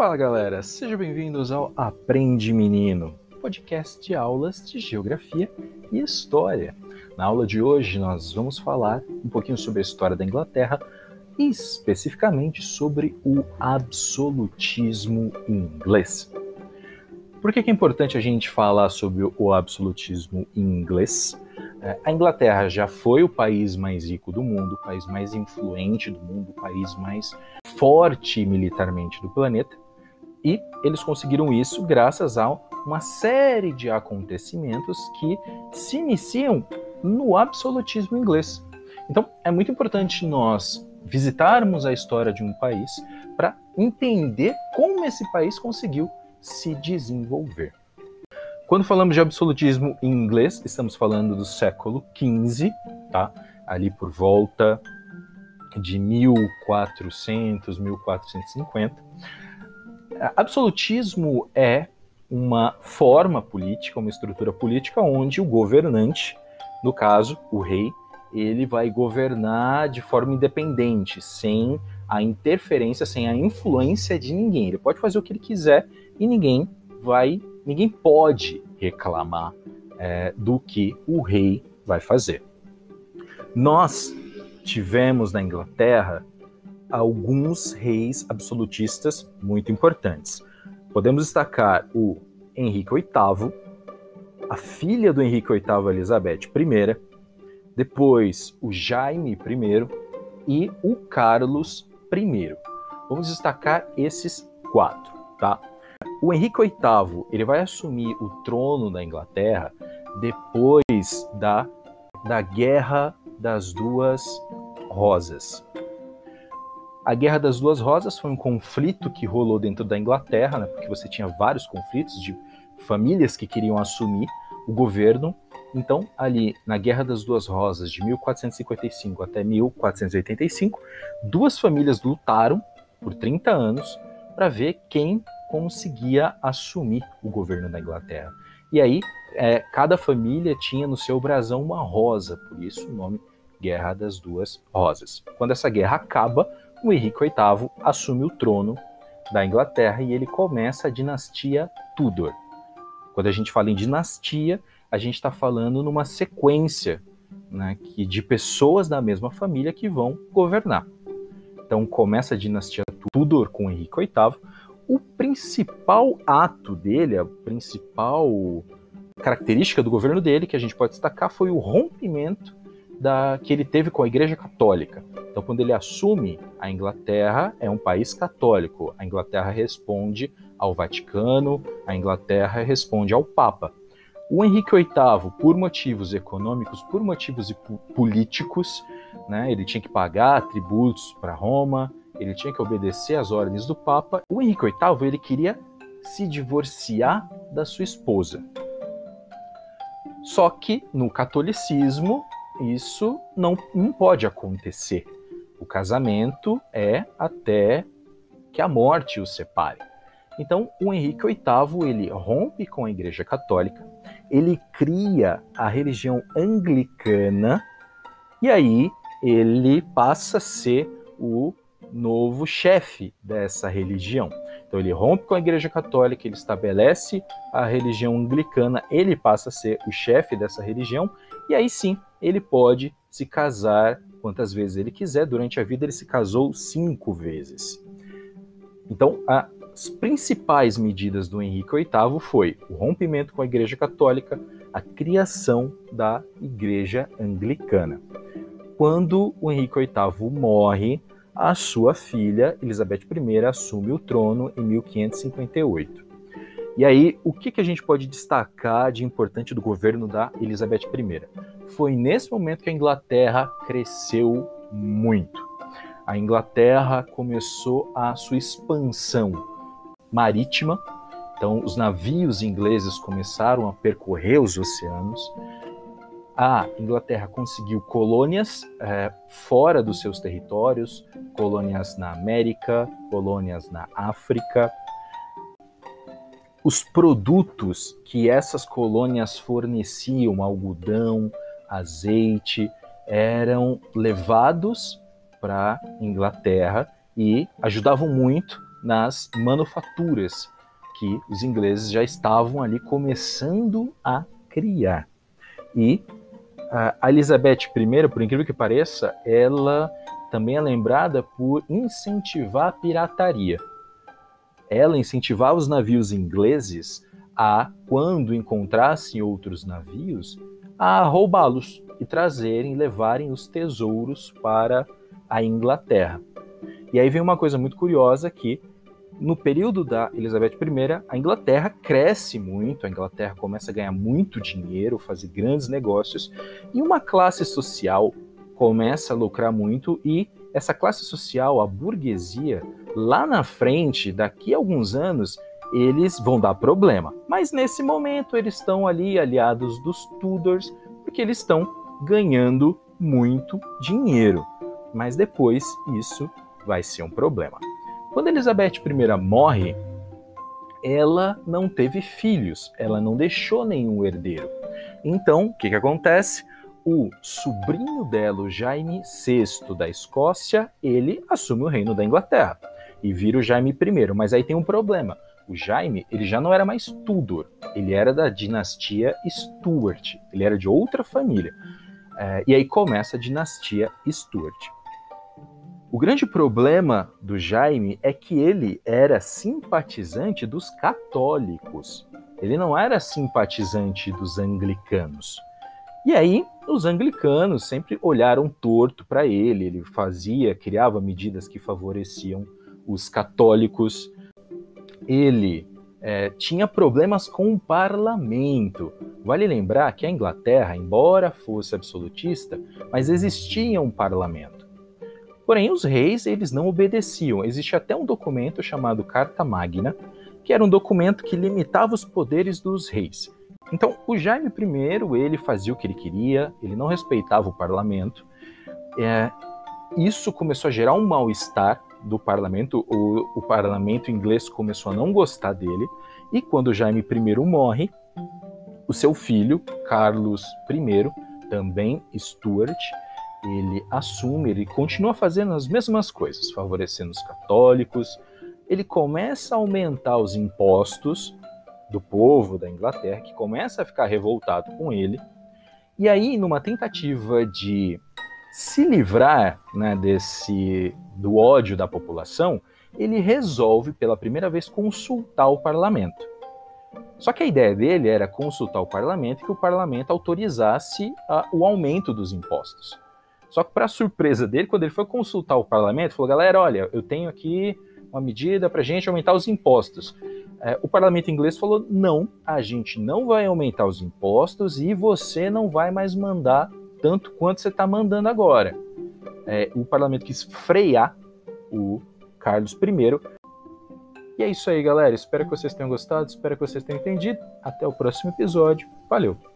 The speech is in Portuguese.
Fala galera, sejam bem-vindos ao Aprende Menino, podcast de aulas de Geografia e História. Na aula de hoje nós vamos falar um pouquinho sobre a história da Inglaterra e especificamente sobre o absolutismo inglês. Por que é importante a gente falar sobre o absolutismo inglês? É, a Inglaterra já foi o país mais rico do mundo, o país mais influente do mundo, o país mais forte militarmente do planeta, e eles conseguiram isso graças a uma série de acontecimentos que se iniciam no absolutismo inglês. Então, é muito importante nós visitarmos a história de um país para entender como esse país conseguiu se desenvolver. Quando falamos de absolutismo em inglês, estamos falando do século XV, tá? Ali por volta de 1400, 1450. Absolutismo é uma forma política, uma estrutura política onde o governante, no caso, o rei, ele vai governar de forma independente, sem a interferência, sem a influência de ninguém. Ele pode fazer o que ele quiser e ninguém vai ninguém pode reclamar é, do que o rei vai fazer. Nós tivemos na Inglaterra alguns reis absolutistas muito importantes. Podemos destacar o Henrique VIII, a filha do Henrique VIII, Elizabeth I, depois o Jaime I e o Carlos I. Vamos destacar esses quatro, tá? O Henrique VIII ele vai assumir o trono da Inglaterra depois da, da Guerra das Duas Rosas. A Guerra das Duas Rosas foi um conflito que rolou dentro da Inglaterra, né, porque você tinha vários conflitos de famílias que queriam assumir o governo. Então, ali na Guerra das Duas Rosas, de 1455 até 1485, duas famílias lutaram por 30 anos para ver quem conseguia assumir o governo da Inglaterra. E aí, é, cada família tinha no seu brasão uma rosa, por isso o nome Guerra das Duas Rosas. Quando essa guerra acaba, o Henrique VIII assume o trono da Inglaterra e ele começa a dinastia Tudor. Quando a gente fala em dinastia, a gente está falando numa sequência né, que, de pessoas da mesma família que vão governar. Então começa a dinastia Tudor com Henrique VIII, o principal ato dele, a principal característica do governo dele, que a gente pode destacar, foi o rompimento da, que ele teve com a Igreja Católica. Então, quando ele assume, a Inglaterra é um país católico. A Inglaterra responde ao Vaticano, a Inglaterra responde ao Papa. O Henrique VIII, por motivos econômicos, por motivos políticos, né, ele tinha que pagar tributos para Roma, ele tinha que obedecer às ordens do Papa. O Henrique VIII ele queria se divorciar da sua esposa. Só que no catolicismo isso não, não pode acontecer. O casamento é até que a morte os separe. Então, o Henrique VIII ele rompe com a Igreja Católica, ele cria a religião anglicana e aí ele passa a ser o novo chefe dessa religião. Então ele rompe com a Igreja Católica, ele estabelece a religião anglicana, ele passa a ser o chefe dessa religião, e aí sim ele pode se casar quantas vezes ele quiser. Durante a vida ele se casou cinco vezes. Então as principais medidas do Henrique VIII foi o rompimento com a Igreja Católica, a criação da Igreja Anglicana. Quando o Henrique VIII morre, a sua filha, Elizabeth I, assume o trono em 1558. E aí, o que, que a gente pode destacar de importante do governo da Elizabeth I? Foi nesse momento que a Inglaterra cresceu muito. A Inglaterra começou a sua expansão marítima, então os navios ingleses começaram a percorrer os oceanos, a Inglaterra conseguiu colônias é, fora dos seus territórios, colônias na América, colônias na África. Os produtos que essas colônias forneciam, algodão, azeite, eram levados para Inglaterra e ajudavam muito nas manufaturas que os ingleses já estavam ali começando a criar. E a Elizabeth I, por incrível que pareça, ela também é lembrada por incentivar a pirataria. Ela incentivava os navios ingleses a, quando encontrassem outros navios, a roubá-los e trazerem, levarem os tesouros para a Inglaterra. E aí vem uma coisa muito curiosa que no período da Elizabeth I, a Inglaterra cresce muito, a Inglaterra começa a ganhar muito dinheiro, fazer grandes negócios, e uma classe social começa a lucrar muito e essa classe social, a burguesia, lá na frente, daqui a alguns anos, eles vão dar problema. Mas nesse momento eles estão ali aliados dos Tudors, porque eles estão ganhando muito dinheiro. Mas depois isso vai ser um problema. Quando Elizabeth I morre, ela não teve filhos, ela não deixou nenhum herdeiro. Então, o que, que acontece? O sobrinho dela, o Jaime VI da Escócia, ele assume o reino da Inglaterra e vira o Jaime I. Mas aí tem um problema. O Jaime, ele já não era mais Tudor, ele era da dinastia Stuart, ele era de outra família. É, e aí começa a dinastia Stuart. O grande problema do Jaime é que ele era simpatizante dos católicos. Ele não era simpatizante dos anglicanos. E aí, os anglicanos sempre olharam torto para ele. Ele fazia, criava medidas que favoreciam os católicos. Ele é, tinha problemas com o parlamento. Vale lembrar que a Inglaterra, embora fosse absolutista, mas existia um parlamento. Porém, os reis eles não obedeciam. Existe até um documento chamado Carta Magna, que era um documento que limitava os poderes dos reis. Então, o Jaime I ele fazia o que ele queria, ele não respeitava o parlamento. É, isso começou a gerar um mal-estar do parlamento. O, o parlamento inglês começou a não gostar dele. E quando Jaime I morre, o seu filho, Carlos I, também Stuart, ele assume, ele continua fazendo as mesmas coisas, favorecendo os católicos. Ele começa a aumentar os impostos do povo da Inglaterra, que começa a ficar revoltado com ele. E aí, numa tentativa de se livrar né, desse do ódio da população, ele resolve pela primeira vez consultar o parlamento. Só que a ideia dele era consultar o parlamento e que o parlamento autorizasse a, o aumento dos impostos. Só que, para surpresa dele, quando ele foi consultar o parlamento, falou: galera, olha, eu tenho aqui uma medida para gente aumentar os impostos. É, o parlamento inglês falou: não, a gente não vai aumentar os impostos e você não vai mais mandar tanto quanto você está mandando agora. É, o parlamento quis frear o Carlos I. E é isso aí, galera. Espero que vocês tenham gostado, espero que vocês tenham entendido. Até o próximo episódio. Valeu!